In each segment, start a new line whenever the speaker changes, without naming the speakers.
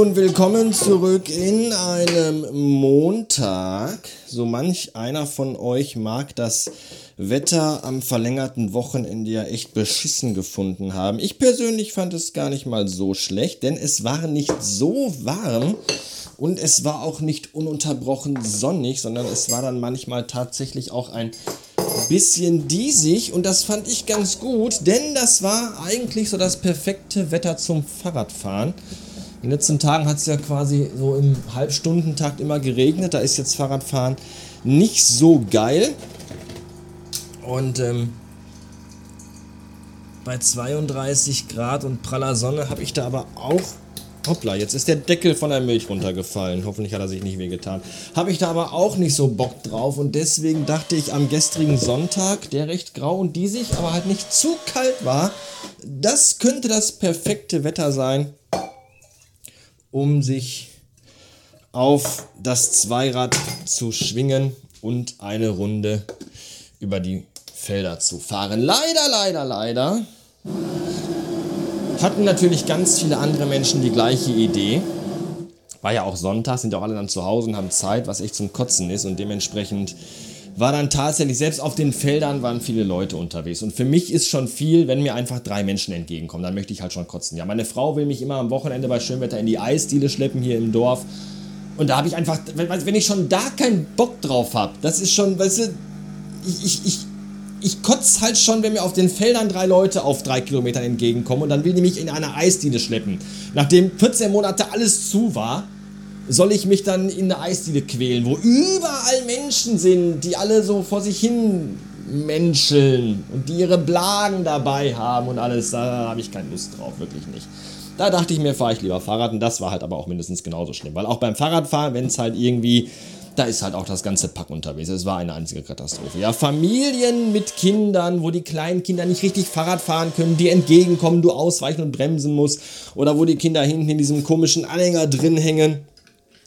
Und willkommen zurück in einem Montag. So manch einer von euch mag das Wetter am verlängerten Wochenende ja echt beschissen gefunden haben. Ich persönlich fand es gar nicht mal so schlecht, denn es war nicht so warm und es war auch nicht ununterbrochen sonnig, sondern es war dann manchmal tatsächlich auch ein bisschen diesig und das fand ich ganz gut, denn das war eigentlich so das perfekte Wetter zum Fahrradfahren. In den letzten Tagen hat es ja quasi so im Halbstundentakt immer geregnet. Da ist jetzt Fahrradfahren nicht so geil. Und ähm, bei 32 Grad und praller Sonne habe ich da aber auch. Hoppla, jetzt ist der Deckel von der Milch runtergefallen. Hoffentlich hat er sich nicht wehgetan. Habe ich da aber auch nicht so Bock drauf. Und deswegen dachte ich am gestrigen Sonntag, der recht grau und diesig, aber halt nicht zu kalt war, das könnte das perfekte Wetter sein, um sich auf das Zweirad zu schwingen und eine Runde über die Felder zu fahren. Leider, leider, leider hatten natürlich ganz viele andere Menschen die gleiche Idee. War ja auch Sonntag, sind ja auch alle dann zu Hause und haben Zeit, was echt zum Kotzen ist und dementsprechend war dann tatsächlich, selbst auf den Feldern waren viele Leute unterwegs. Und für mich ist schon viel, wenn mir einfach drei Menschen entgegenkommen, dann möchte ich halt schon kotzen. Ja, meine Frau will mich immer am Wochenende bei Schönwetter in die Eisdiele schleppen hier im Dorf. Und da habe ich einfach, wenn ich schon da keinen Bock drauf habe, das ist schon, weißt du, ich, ich, ich, ich kotze halt schon, wenn mir auf den Feldern drei Leute auf drei Kilometern entgegenkommen und dann will die mich in eine Eisdiele schleppen. Nachdem 14 Monate alles zu war, soll ich mich dann in eine Eisdiele quälen, wo überall Menschen sind, die alle so vor sich hin menscheln und die ihre Blagen dabei haben und alles. Da habe ich keine Lust drauf, wirklich nicht. Da dachte ich mir, fahre ich lieber Fahrrad und das war halt aber auch mindestens genauso schlimm, weil auch beim Fahrradfahren, wenn es halt irgendwie da ist halt auch das ganze Pack unterwegs. Es war eine einzige Katastrophe. Ja, Familien mit Kindern, wo die kleinen Kinder nicht richtig Fahrrad fahren können, die entgegenkommen, du ausweichen und bremsen musst. Oder wo die Kinder hinten in diesem komischen Anhänger drin hängen.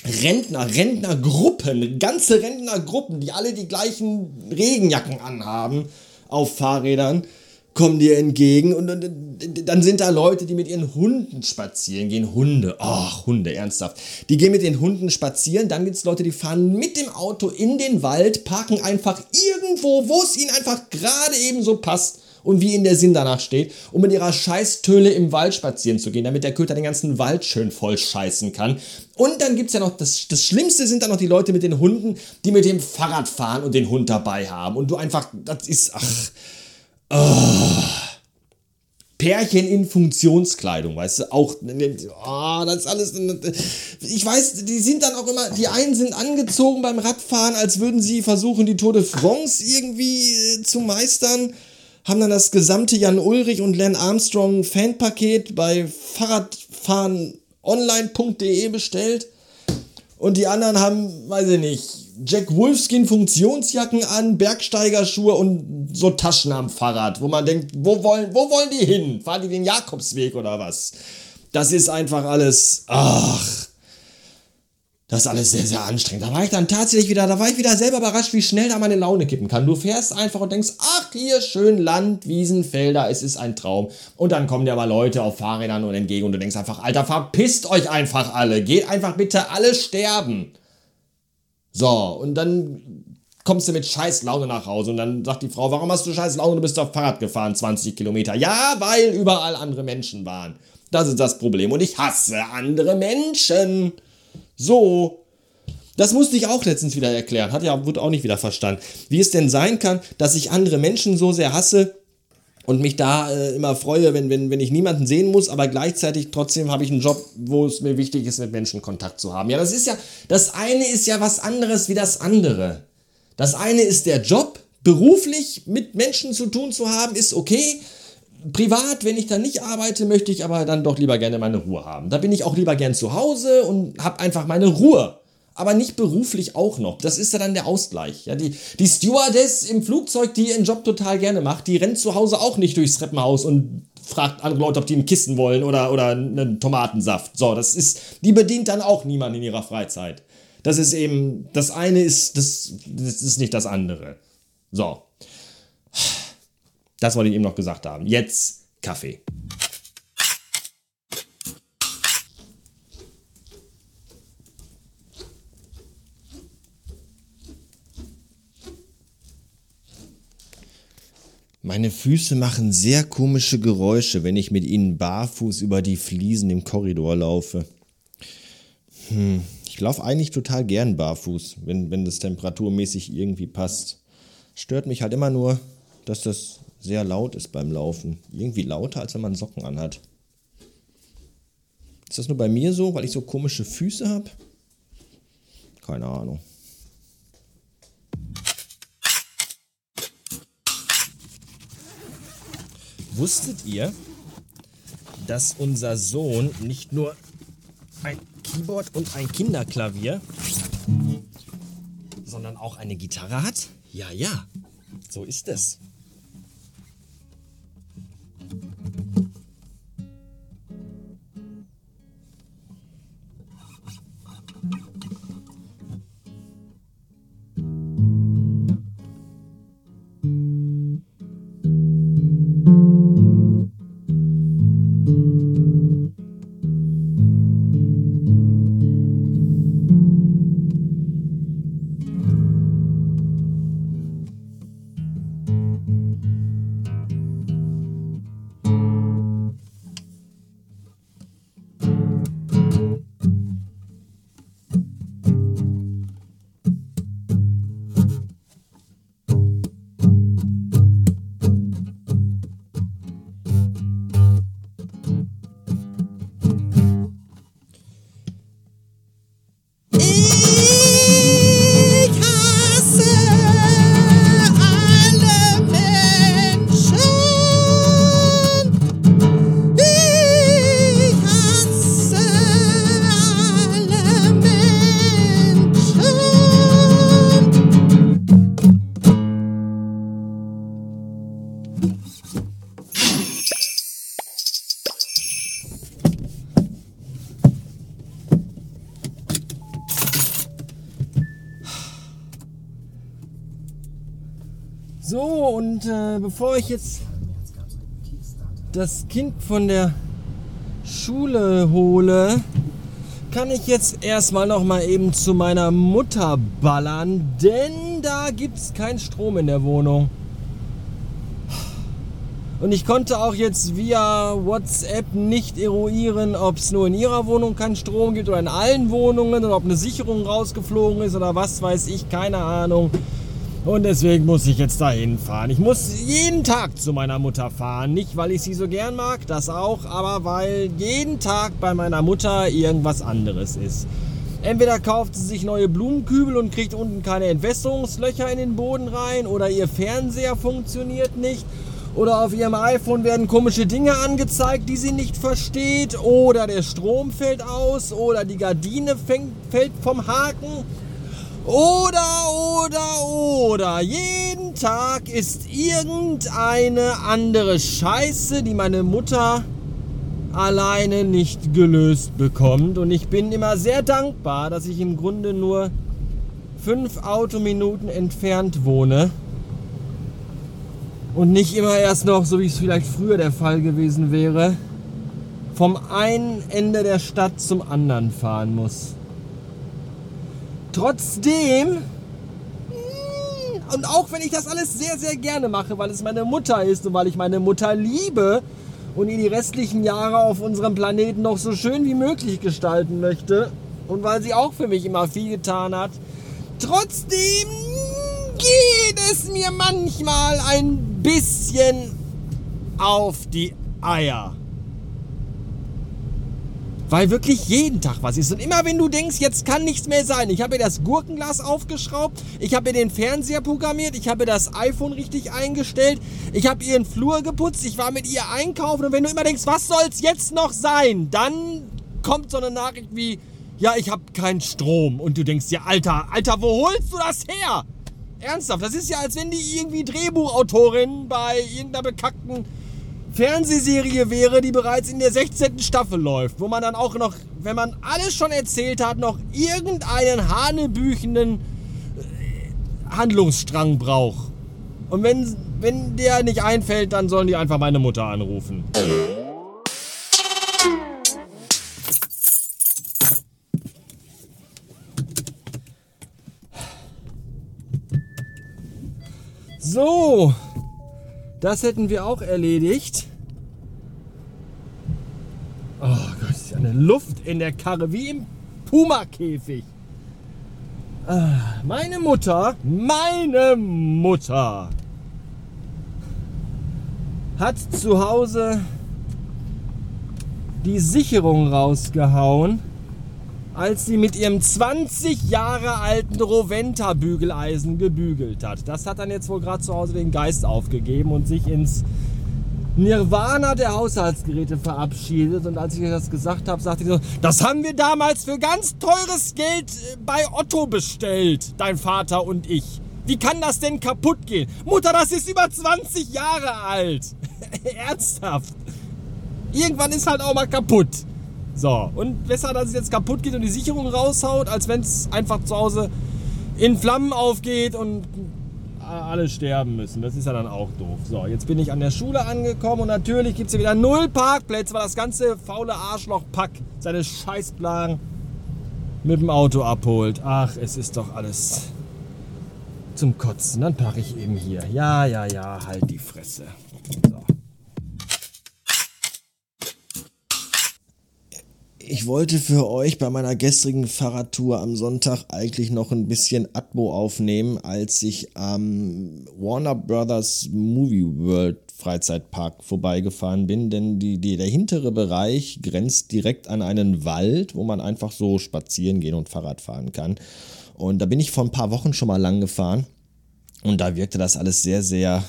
Rentner, Rentnergruppen, ganze Rentnergruppen, die alle die gleichen Regenjacken anhaben auf Fahrrädern, kommen dir entgegen und, und, und, dann sind da Leute, die mit ihren Hunden spazieren gehen. Hunde, ach, Hunde, ernsthaft. Die gehen mit den Hunden spazieren, dann gibt es Leute, die fahren mit dem Auto in den Wald, parken einfach irgendwo, wo es ihnen einfach gerade eben so passt und wie ihnen der Sinn danach steht, um mit ihrer Scheißtöle im Wald spazieren zu gehen, damit der Köter den ganzen Wald schön voll scheißen kann. Und dann gibt es ja noch, das, das Schlimmste sind dann noch die Leute mit den Hunden, die mit dem Fahrrad fahren und den Hund dabei haben. Und du einfach, das ist, ach, oh. Pärchen in Funktionskleidung, weißt du, auch, oh, das ist alles, ich weiß, die sind dann auch immer, die einen sind angezogen beim Radfahren, als würden sie versuchen, die Tour de France irgendwie äh, zu meistern haben dann das gesamte Jan Ulrich und Len Armstrong Fanpaket bei Fahrradfahrenonline.de bestellt. Und die anderen haben, weiß ich nicht, Jack Wolfskin Funktionsjacken an, Bergsteigerschuhe und so Taschen am Fahrrad, wo man denkt, wo wollen, wo wollen die hin? Fahren die den Jakobsweg oder was? Das ist einfach alles, ach, das ist alles sehr, sehr anstrengend. Da war ich dann tatsächlich wieder, da war ich wieder selber überrascht, wie schnell da meine Laune kippen kann. Du fährst einfach und denkst, ach, hier schön Land, Wiesen, Felder, es ist ein Traum. Und dann kommen dir aber Leute auf Fahrrädern und entgegen und du denkst einfach, Alter, verpisst euch einfach alle. Geht einfach bitte alle sterben. So, und dann kommst du mit scheiß Laune nach Hause und dann sagt die Frau, warum hast du scheiß Laune, du bist auf Fahrrad gefahren, 20 Kilometer. Ja, weil überall andere Menschen waren. Das ist das Problem und ich hasse andere Menschen. So. Das musste ich auch letztens wieder erklären. Hat ja, wurde auch nicht wieder verstanden. Wie es denn sein kann, dass ich andere Menschen so sehr hasse und mich da äh, immer freue, wenn, wenn, wenn ich niemanden sehen muss, aber gleichzeitig trotzdem habe ich einen Job, wo es mir wichtig ist, mit Menschen Kontakt zu haben. Ja, das ist ja, das eine ist ja was anderes wie das andere. Das eine ist der Job, beruflich mit Menschen zu tun zu haben, ist okay privat, wenn ich dann nicht arbeite, möchte ich aber dann doch lieber gerne meine Ruhe haben. Da bin ich auch lieber gern zu Hause und habe einfach meine Ruhe. Aber nicht beruflich auch noch. Das ist ja dann der Ausgleich. Ja, die, die Stewardess im Flugzeug, die ihren Job total gerne macht, die rennt zu Hause auch nicht durchs Treppenhaus und fragt andere Leute, ob die ein Kissen wollen oder, oder einen Tomatensaft. So, das ist, die bedient dann auch niemand in ihrer Freizeit. Das ist eben, das eine ist, das, das ist nicht das andere. So. Das wollte ich eben noch gesagt haben. Jetzt Kaffee. Meine Füße machen sehr komische Geräusche, wenn ich mit ihnen barfuß über die Fliesen im Korridor laufe. Hm, ich laufe eigentlich total gern barfuß, wenn, wenn das temperaturmäßig irgendwie passt. Stört mich halt immer nur, dass das sehr laut ist beim Laufen. Irgendwie lauter, als wenn man Socken anhat. Ist das nur bei mir so, weil ich so komische Füße habe? Keine Ahnung. Wusstet ihr, dass unser Sohn nicht nur ein Keyboard und ein Kinderklavier, sondern auch eine Gitarre hat? Ja, ja, so ist es. Bevor ich jetzt das Kind von der Schule hole, kann ich jetzt erstmal noch mal eben zu meiner Mutter ballern, denn da gibt es keinen Strom in der Wohnung. Und ich konnte auch jetzt via WhatsApp nicht eruieren, ob es nur in ihrer Wohnung keinen Strom gibt oder in allen Wohnungen oder ob eine Sicherung rausgeflogen ist oder was weiß ich, keine Ahnung. Und deswegen muss ich jetzt dahin fahren. Ich muss jeden Tag zu meiner Mutter fahren. Nicht, weil ich sie so gern mag, das auch, aber weil jeden Tag bei meiner Mutter irgendwas anderes ist. Entweder kauft sie sich neue Blumenkübel und kriegt unten keine Entwässerungslöcher in den Boden rein oder ihr Fernseher funktioniert nicht oder auf ihrem iPhone werden komische Dinge angezeigt, die sie nicht versteht oder der Strom fällt aus oder die Gardine fängt, fällt vom Haken oder, oder, oder. Jeden Tag ist irgendeine andere Scheiße, die meine Mutter alleine nicht gelöst bekommt. Und ich bin immer sehr dankbar, dass ich im Grunde nur fünf Autominuten entfernt wohne. Und nicht immer erst noch, so wie es vielleicht früher der Fall gewesen wäre, vom einen Ende der Stadt zum anderen fahren muss. Trotzdem, und auch wenn ich das alles sehr, sehr gerne mache, weil es meine Mutter ist und weil ich meine Mutter liebe und ihr die restlichen Jahre auf unserem Planeten noch so schön wie möglich gestalten möchte und weil sie auch für mich immer viel getan hat, trotzdem geht es mir manchmal ein bisschen auf die Eier. Weil wirklich jeden Tag was ist. Und immer wenn du denkst, jetzt kann nichts mehr sein. Ich habe ihr das Gurkenglas aufgeschraubt, ich habe ihr den Fernseher programmiert, ich habe das iPhone richtig eingestellt, ich habe ihren Flur geputzt, ich war mit ihr einkaufen. Und wenn du immer denkst, was soll's jetzt noch sein, dann kommt so eine Nachricht wie, ja, ich habe keinen Strom. Und du denkst dir, Alter, Alter, wo holst du das her? Ernsthaft, das ist ja, als wenn die irgendwie Drehbuchautorin bei irgendeiner bekackten Fernsehserie wäre, die bereits in der 16. Staffel läuft, wo man dann auch noch, wenn man alles schon erzählt hat, noch irgendeinen hanebüchenden äh, Handlungsstrang braucht. Und wenn, wenn der nicht einfällt, dann sollen die einfach meine Mutter anrufen. So, Das hätten wir auch erledigt. Oh Gott, ist eine Luft in der Karre, wie im Puma-Käfig. Ah, meine Mutter, meine Mutter hat zu Hause die Sicherung rausgehauen, als sie mit ihrem 20 Jahre alten Roventa-Bügeleisen gebügelt hat. Das hat dann jetzt wohl gerade zu Hause den Geist aufgegeben und sich ins Nirvana der Haushaltsgeräte verabschiedet. Und als ich ihr das gesagt habe, sagte sie so, das haben wir damals für ganz teures Geld äh, bei Otto bestellt, dein Vater und ich. Wie kann das denn kaputt gehen? Mutter, das ist über 20 Jahre alt. Ernsthaft. Irgendwann ist halt auch mal kaputt. So, und besser, dass es jetzt kaputt geht und die Sicherung raushaut, als wenn es einfach zu Hause in Flammen aufgeht und alle sterben müssen. Das ist ja dann auch doof. So, jetzt bin ich an der Schule angekommen und natürlich gibt es hier wieder null Parkplätze, weil das ganze faule Arschloch-Pack seine Scheißplan mit dem Auto abholt. Ach, es ist doch alles zum Kotzen. Dann parke ich eben hier. Ja, ja, ja, halt die Fresse. So. Ich wollte für euch bei meiner gestrigen Fahrradtour am Sonntag eigentlich noch ein bisschen Atmo aufnehmen, als ich am Warner Brothers Movie World Freizeitpark vorbeigefahren bin, denn die, die, der hintere Bereich grenzt direkt an einen Wald, wo man einfach so spazieren gehen und Fahrrad fahren kann. Und da bin ich vor ein paar Wochen schon mal lang gefahren und da wirkte das alles sehr, sehr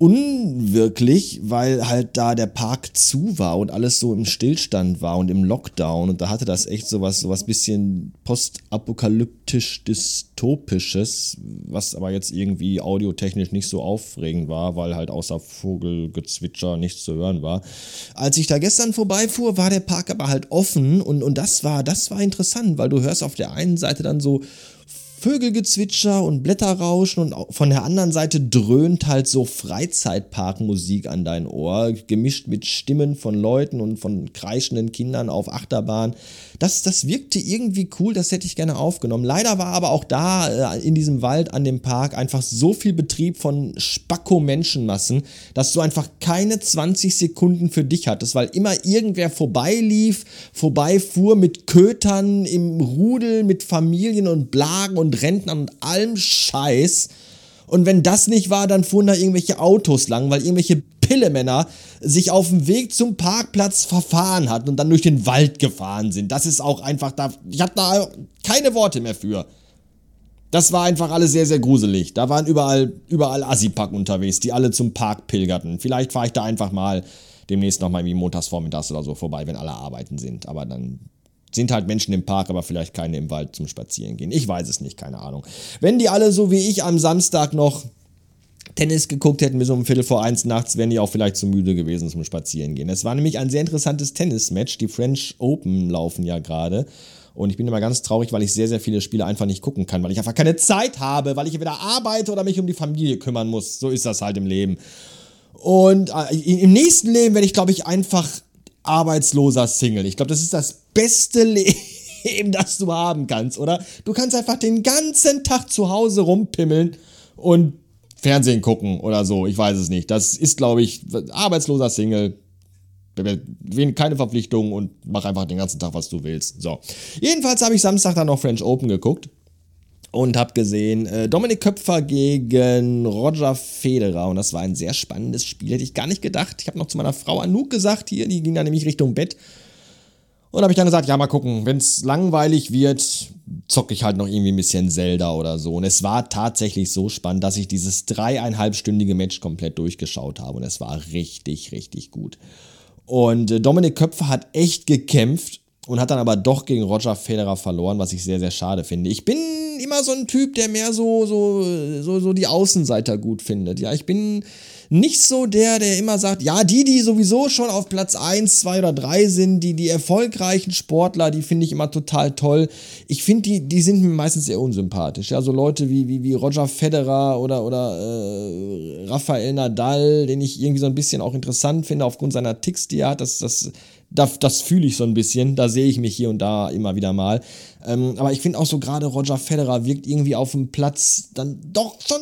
unwirklich, weil halt da der Park zu war und alles so im Stillstand war und im Lockdown und da hatte das echt sowas sowas bisschen postapokalyptisch dystopisches, was aber jetzt irgendwie audiotechnisch nicht so aufregend war, weil halt außer Vogelgezwitscher nichts zu hören war. Als ich da gestern vorbeifuhr, war der Park aber halt offen und und das war das war interessant, weil du hörst auf der einen Seite dann so Vögelgezwitscher und Blätterrauschen und von der anderen Seite dröhnt halt so Freizeitparkmusik an dein Ohr, gemischt mit Stimmen von Leuten und von kreischenden Kindern auf Achterbahn. Das, das wirkte irgendwie cool, das hätte ich gerne aufgenommen. Leider war aber auch da äh, in diesem Wald an dem Park einfach so viel Betrieb von Spacko-Menschenmassen, dass du einfach keine 20 Sekunden für dich hattest, weil immer irgendwer vorbeilief, vorbeifuhr mit Kötern im Rudel, mit Familien und Blagen und und Rentnern und allem Scheiß. Und wenn das nicht war, dann fuhren da irgendwelche Autos lang, weil irgendwelche Pillemänner sich auf dem Weg zum Parkplatz verfahren hatten und dann durch den Wald gefahren sind. Das ist auch einfach da. Ich habe da keine Worte mehr für. Das war einfach alles sehr, sehr gruselig. Da waren überall, überall Assipack unterwegs, die alle zum Park pilgerten. Vielleicht fahre ich da einfach mal demnächst nochmal irgendwie montags vormittags oder so vorbei, wenn alle arbeiten sind. Aber dann sind halt Menschen im Park, aber vielleicht keine im Wald zum Spazierengehen. Ich weiß es nicht, keine Ahnung. Wenn die alle so wie ich am Samstag noch Tennis geguckt hätten bis um Viertel vor eins nachts, wären die auch vielleicht zu müde gewesen zum Spazierengehen. Es war nämlich ein sehr interessantes Tennismatch. Die French Open laufen ja gerade. Und ich bin immer ganz traurig, weil ich sehr, sehr viele Spiele einfach nicht gucken kann, weil ich einfach keine Zeit habe, weil ich entweder arbeite oder mich um die Familie kümmern muss. So ist das halt im Leben. Und äh, im nächsten Leben werde ich, glaube ich, einfach arbeitsloser Single. Ich glaube, das ist das beste Leben, das du haben kannst, oder? Du kannst einfach den ganzen Tag zu Hause rumpimmeln und Fernsehen gucken oder so. Ich weiß es nicht. Das ist, glaube ich, arbeitsloser Single. Keine Verpflichtungen und mach einfach den ganzen Tag, was du willst. So. Jedenfalls habe ich Samstag dann noch French Open geguckt und habe gesehen äh, Dominik Köpfer gegen Roger Federer und das war ein sehr spannendes Spiel, hätte ich gar nicht gedacht. Ich habe noch zu meiner Frau Anouk gesagt, hier, die ging dann nämlich Richtung Bett und habe ich dann gesagt, ja, mal gucken, wenn es langweilig wird, zocke ich halt noch irgendwie ein bisschen Zelda oder so. Und es war tatsächlich so spannend, dass ich dieses dreieinhalbstündige Match komplett durchgeschaut habe und es war richtig, richtig gut. Und äh, Dominik Köpfer hat echt gekämpft und hat dann aber doch gegen Roger Federer verloren, was ich sehr, sehr schade finde. Ich bin immer so ein Typ, der mehr so, so, so, so die Außenseiter gut findet. Ja, ich bin nicht so der, der immer sagt, ja, die, die sowieso schon auf Platz 1, 2 oder 3 sind, die, die erfolgreichen Sportler, die finde ich immer total toll. Ich finde, die, die sind mir meistens sehr unsympathisch. Ja, so Leute wie, wie, wie Roger Federer oder, oder äh, Rafael Nadal, den ich irgendwie so ein bisschen auch interessant finde aufgrund seiner Ticks, die er hat. Das, das das, das fühle ich so ein bisschen. Da sehe ich mich hier und da immer wieder mal. Ähm, aber ich finde auch so gerade Roger Federer wirkt irgendwie auf dem Platz dann doch schon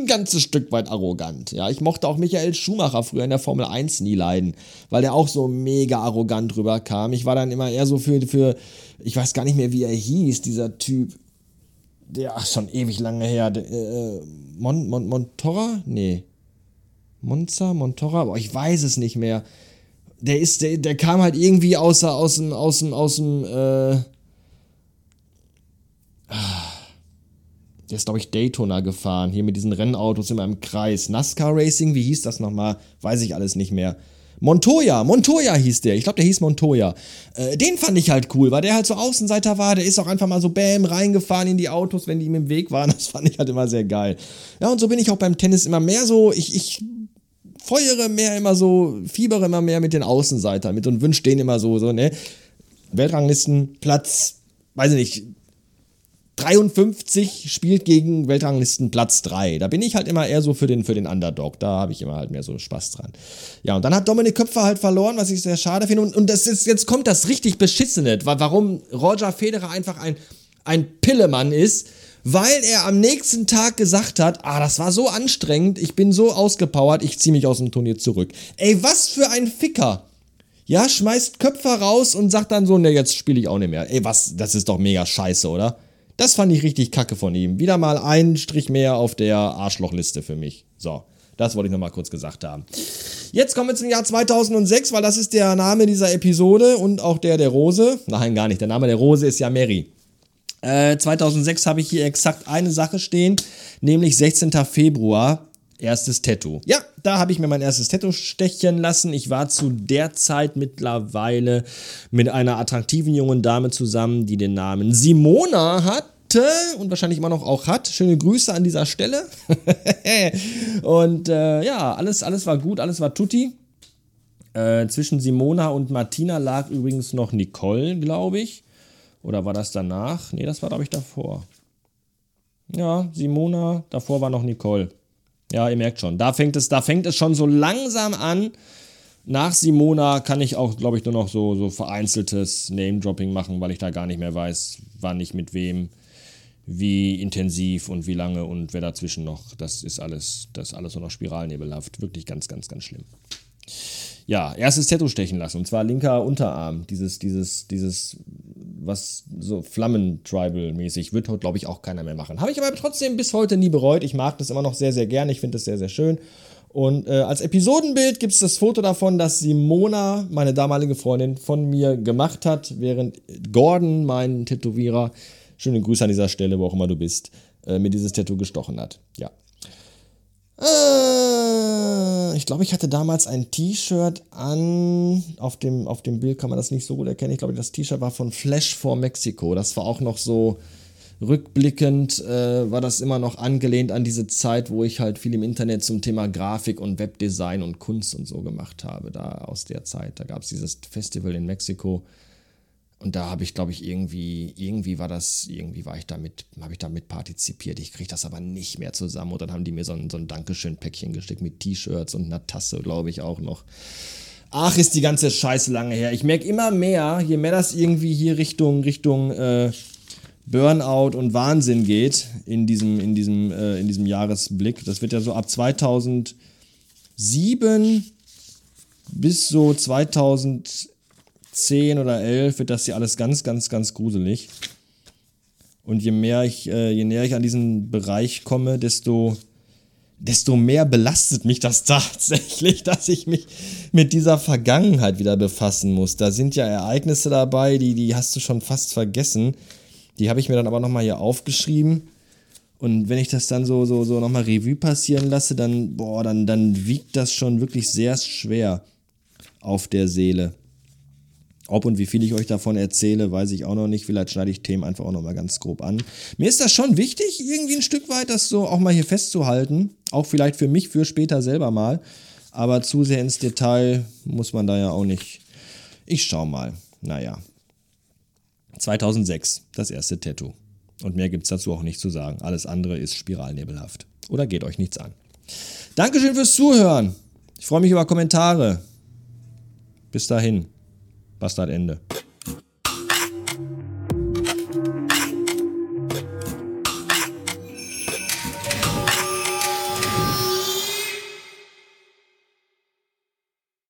ein ganzes Stück weit arrogant. Ja, ich mochte auch Michael Schumacher früher in der Formel 1 nie leiden, weil der auch so mega arrogant rüberkam. Ich war dann immer eher so für, für ich weiß gar nicht mehr, wie er hieß, dieser Typ. Der, ach, schon ewig lange her. Der, äh, Mon, Mon, Montorra? Nee. Monza, Montorra? Boah, ich weiß es nicht mehr. Der ist, der, der kam halt irgendwie aus, aus dem, aus dem, aus dem, äh, der ist, glaube ich, Daytona gefahren, hier mit diesen Rennautos immer im Kreis. NASCAR Racing, wie hieß das nochmal? Weiß ich alles nicht mehr. Montoya, Montoya hieß der. Ich glaube, der hieß Montoya. Äh, den fand ich halt cool, weil der halt so Außenseiter war. Der ist auch einfach mal so bäm reingefahren in die Autos, wenn die ihm im Weg waren. Das fand ich halt immer sehr geil. Ja, und so bin ich auch beim Tennis immer mehr so. Ich, ich feuere mehr immer so, fiebere immer mehr mit den Außenseitern mit und wünsche denen immer so, so, ne? Weltranglisten, Platz, weiß ich nicht, 53 spielt gegen Weltranglisten Platz 3. Da bin ich halt immer eher so für den, für den Underdog. Da habe ich immer halt mehr so Spaß dran. Ja, und dann hat Dominik Köpfer halt verloren, was ich sehr schade finde. Und, und das ist, jetzt kommt das richtig Beschissene, warum Roger Federer einfach ein, ein Pillemann ist, weil er am nächsten Tag gesagt hat, ah, das war so anstrengend, ich bin so ausgepowert, ich ziehe mich aus dem Turnier zurück. Ey, was für ein Ficker. Ja, schmeißt Köpfer raus und sagt dann so, ne, jetzt spiele ich auch nicht mehr. Ey, was, das ist doch mega scheiße, oder? Das fand ich richtig kacke von ihm. Wieder mal ein Strich mehr auf der Arschlochliste für mich. So, das wollte ich nochmal kurz gesagt haben. Jetzt kommen wir zum Jahr 2006, weil das ist der Name dieser Episode und auch der der Rose. Nein, gar nicht. Der Name der Rose ist ja Mary. Äh, 2006 habe ich hier exakt eine Sache stehen, nämlich 16. Februar, erstes Tattoo. Ja, da habe ich mir mein erstes Tattoo stechen lassen. Ich war zu der Zeit mittlerweile mit einer attraktiven jungen Dame zusammen, die den Namen Simona hatte und wahrscheinlich immer noch auch hat. Schöne Grüße an dieser Stelle. und äh, ja, alles, alles war gut, alles war tutti. Äh, zwischen Simona und Martina lag übrigens noch Nicole, glaube ich. Oder war das danach? Nee, das war, glaube ich, davor. Ja, Simona, davor war noch Nicole. Ja, ihr merkt schon, da fängt es, da fängt es schon so langsam an. Nach Simona kann ich auch, glaube ich, nur noch so, so vereinzeltes Name-Dropping machen, weil ich da gar nicht mehr weiß, wann ich mit wem, wie intensiv und wie lange und wer dazwischen noch. Das ist alles, das ist alles nur noch spiralnebelhaft. Wirklich ganz, ganz, ganz schlimm. Ja, erstes Tattoo stechen lassen, und zwar linker Unterarm. Dieses, dieses, dieses was so Flammen-Tribal-mäßig wird glaube ich, auch keiner mehr machen. Habe ich aber trotzdem bis heute nie bereut. Ich mag das immer noch sehr, sehr gerne. Ich finde das sehr, sehr schön. Und äh, als Episodenbild gibt es das Foto davon, das Simona, meine damalige Freundin, von mir gemacht hat, während Gordon, mein Tätowierer, schöne Grüße an dieser Stelle, wo auch immer du bist, äh, mir dieses Tattoo gestochen hat. Ja. Äh, ich glaube, ich hatte damals ein T-Shirt an. Auf dem, auf dem Bild kann man das nicht so gut erkennen. Ich glaube, das T-Shirt war von Flash for Mexico. Das war auch noch so rückblickend, äh, war das immer noch angelehnt an diese Zeit, wo ich halt viel im Internet zum Thema Grafik und Webdesign und Kunst und so gemacht habe. Da aus der Zeit. Da gab es dieses Festival in Mexiko. Und da habe ich, glaube ich, irgendwie, irgendwie war das, irgendwie war ich damit, habe ich damit partizipiert. Ich kriege das aber nicht mehr zusammen. Und dann haben die mir so ein, so ein Dankeschön-Päckchen geschickt mit T-Shirts und einer Tasse, glaube ich, auch noch. Ach, ist die ganze Scheiße lange her. Ich merke immer mehr, je mehr das irgendwie hier Richtung, Richtung äh, Burnout und Wahnsinn geht in diesem, in diesem, äh, in diesem Jahresblick. Das wird ja so ab 2007 bis so 2000 10 oder 11 wird das hier alles ganz, ganz, ganz gruselig. Und je mehr ich, äh, je näher ich an diesen Bereich komme, desto, desto mehr belastet mich das tatsächlich, dass ich mich mit dieser Vergangenheit wieder befassen muss. Da sind ja Ereignisse dabei, die, die hast du schon fast vergessen. Die habe ich mir dann aber nochmal hier aufgeschrieben. Und wenn ich das dann so, so, so nochmal Revue passieren lasse, dann, boah, dann, dann wiegt das schon wirklich sehr schwer auf der Seele. Ob und wie viel ich euch davon erzähle, weiß ich auch noch nicht. Vielleicht schneide ich Themen einfach auch noch mal ganz grob an. Mir ist das schon wichtig, irgendwie ein Stück weit das so auch mal hier festzuhalten. Auch vielleicht für mich, für später selber mal. Aber zu sehr ins Detail muss man da ja auch nicht. Ich schau mal. Naja. 2006, das erste Tattoo. Und mehr gibt es dazu auch nicht zu sagen. Alles andere ist spiralnebelhaft. Oder geht euch nichts an. Dankeschön fürs Zuhören. Ich freue mich über Kommentare. Bis dahin. Bastard Ende.